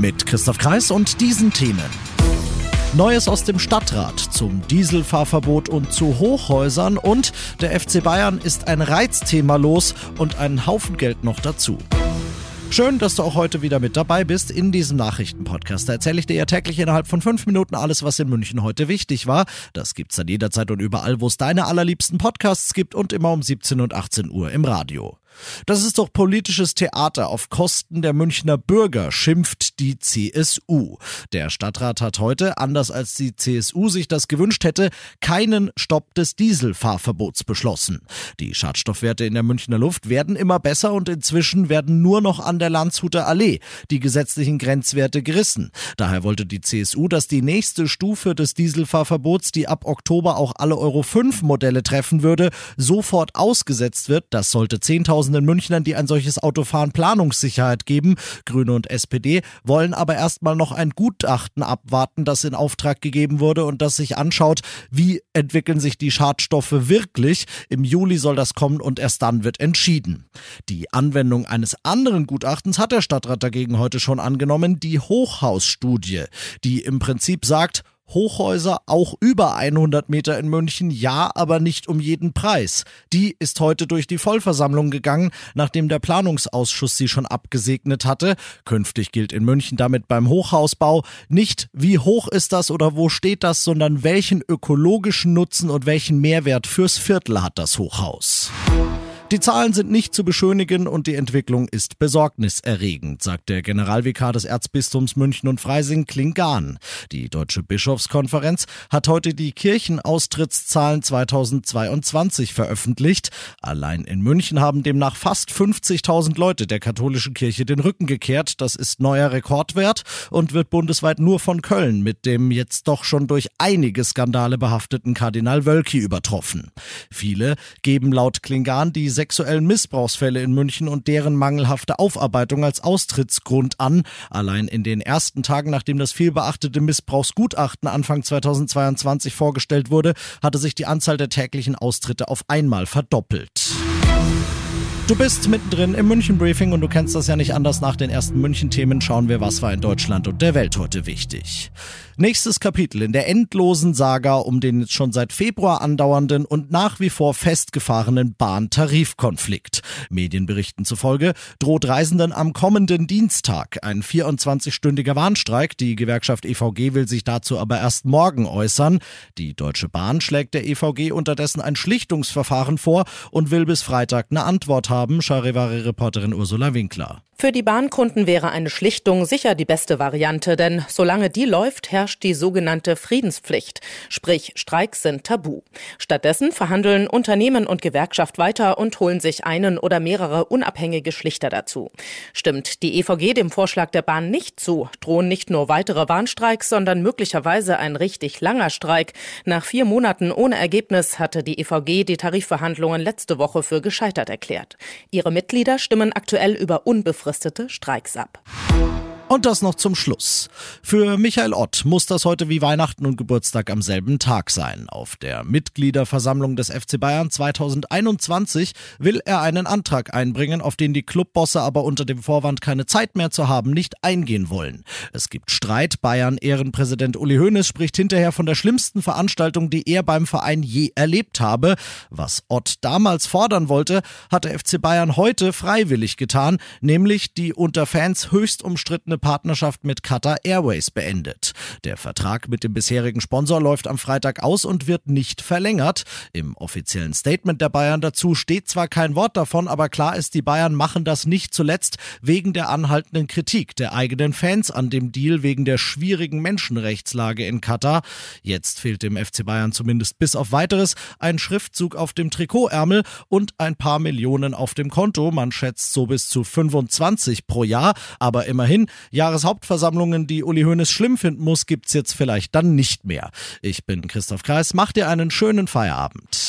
Mit Christoph Kreis und diesen Themen. Neues aus dem Stadtrat zum Dieselfahrverbot und zu Hochhäusern und der FC Bayern ist ein Reizthema los und einen Haufen Geld noch dazu. Schön, dass du auch heute wieder mit dabei bist in diesem Nachrichtenpodcast. Da erzähle ich dir ja täglich innerhalb von fünf Minuten alles, was in München heute wichtig war. Das gibt's dann jederzeit und überall, wo es deine allerliebsten Podcasts gibt und immer um 17 und 18 Uhr im Radio. Das ist doch politisches Theater auf Kosten der Münchner Bürger, schimpft die CSU. Der Stadtrat hat heute, anders als die CSU sich das gewünscht hätte, keinen Stopp des Dieselfahrverbots beschlossen. Die Schadstoffwerte in der Münchner Luft werden immer besser und inzwischen werden nur noch an der Landshuter Allee die gesetzlichen Grenzwerte gerissen. Daher wollte die CSU, dass die nächste Stufe des Dieselfahrverbots, die ab Oktober auch alle Euro 5 Modelle treffen würde, sofort ausgesetzt wird. Das sollte 10.000 Zehntausenden Münchnern, die ein solches Auto fahren, Planungssicherheit geben. Grüne und SPD wollen aber erstmal noch ein Gutachten abwarten, das in Auftrag gegeben wurde und das sich anschaut, wie entwickeln sich die Schadstoffe wirklich. Im Juli soll das kommen und erst dann wird entschieden. Die Anwendung eines anderen Gutachtens hat der Stadtrat dagegen heute schon angenommen, die Hochhausstudie, die im Prinzip sagt, Hochhäuser auch über 100 Meter in München, ja, aber nicht um jeden Preis. Die ist heute durch die Vollversammlung gegangen, nachdem der Planungsausschuss sie schon abgesegnet hatte. Künftig gilt in München damit beim Hochhausbau nicht, wie hoch ist das oder wo steht das, sondern welchen ökologischen Nutzen und welchen Mehrwert fürs Viertel hat das Hochhaus. Die Zahlen sind nicht zu beschönigen und die Entwicklung ist besorgniserregend, sagt der Generalvikar des Erzbistums München und Freising Klingan. Die Deutsche Bischofskonferenz hat heute die Kirchenaustrittszahlen 2022 veröffentlicht. Allein in München haben demnach fast 50.000 Leute der katholischen Kirche den Rücken gekehrt. Das ist neuer Rekordwert und wird bundesweit nur von Köln mit dem jetzt doch schon durch einige Skandale behafteten Kardinal Wölki übertroffen. Viele geben laut Klingan die sexuellen Missbrauchsfälle in München und deren mangelhafte Aufarbeitung als Austrittsgrund an. Allein in den ersten Tagen, nachdem das vielbeachtete Missbrauchsgutachten Anfang 2022 vorgestellt wurde, hatte sich die Anzahl der täglichen Austritte auf einmal verdoppelt. Du bist mittendrin im München Briefing und du kennst das ja nicht anders. Nach den ersten München Themen schauen wir, was war in Deutschland und der Welt heute wichtig. Nächstes Kapitel in der endlosen Saga um den jetzt schon seit Februar andauernden und nach wie vor festgefahrenen Bahntarifkonflikt. Medienberichten zufolge droht Reisenden am kommenden Dienstag ein 24-stündiger Warnstreik. Die Gewerkschaft EVG will sich dazu aber erst morgen äußern. Die Deutsche Bahn schlägt der EVG unterdessen ein Schlichtungsverfahren vor und will bis Freitag eine Antwort haben, Charivari-Reporterin Ursula Winkler. Für die Bahnkunden wäre eine Schlichtung sicher die beste Variante, denn solange die läuft, herrscht die sogenannte Friedenspflicht, sprich Streiks sind tabu. Stattdessen verhandeln Unternehmen und Gewerkschaft weiter und holen sich einen oder mehrere unabhängige Schlichter dazu. Stimmt die EVG dem Vorschlag der Bahn nicht zu, drohen nicht nur weitere Warnstreiks, sondern möglicherweise ein richtig langer Streik. Nach vier Monaten ohne Ergebnis hatte die EVG die Tarifverhandlungen letzte Woche für gescheitert erklärt. Ihre Mitglieder stimmen aktuell über unbefristete unbefristete Streiks ab. Und das noch zum Schluss. Für Michael Ott muss das heute wie Weihnachten und Geburtstag am selben Tag sein. Auf der Mitgliederversammlung des FC Bayern 2021 will er einen Antrag einbringen, auf den die Clubbosse aber unter dem Vorwand keine Zeit mehr zu haben nicht eingehen wollen. Es gibt Streit. Bayern Ehrenpräsident Uli Hoeneß spricht hinterher von der schlimmsten Veranstaltung, die er beim Verein je erlebt habe. Was Ott damals fordern wollte, hat der FC Bayern heute freiwillig getan, nämlich die unter Fans höchst umstrittene Partnerschaft mit Qatar Airways beendet. Der Vertrag mit dem bisherigen Sponsor läuft am Freitag aus und wird nicht verlängert. Im offiziellen Statement der Bayern dazu steht zwar kein Wort davon, aber klar ist, die Bayern machen das nicht zuletzt wegen der anhaltenden Kritik der eigenen Fans an dem Deal wegen der schwierigen Menschenrechtslage in Katar. Jetzt fehlt dem FC Bayern zumindest bis auf weiteres ein Schriftzug auf dem Trikotärmel und ein paar Millionen auf dem Konto. Man schätzt so bis zu 25 pro Jahr, aber immerhin, Jahreshauptversammlungen, die Uli Hoeneß schlimm finden muss, gibt's jetzt vielleicht dann nicht mehr. Ich bin Christoph Kreis, mach dir einen schönen Feierabend.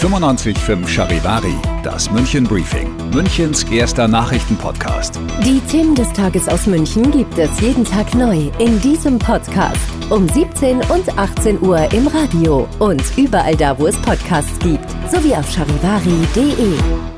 95.5 Charivari, das München Briefing, Münchens erster Nachrichtenpodcast. Die Themen des Tages aus München gibt es jeden Tag neu in diesem Podcast. Um 17 und 18 Uhr im Radio und überall da, wo es Podcasts gibt, sowie auf charivari.de.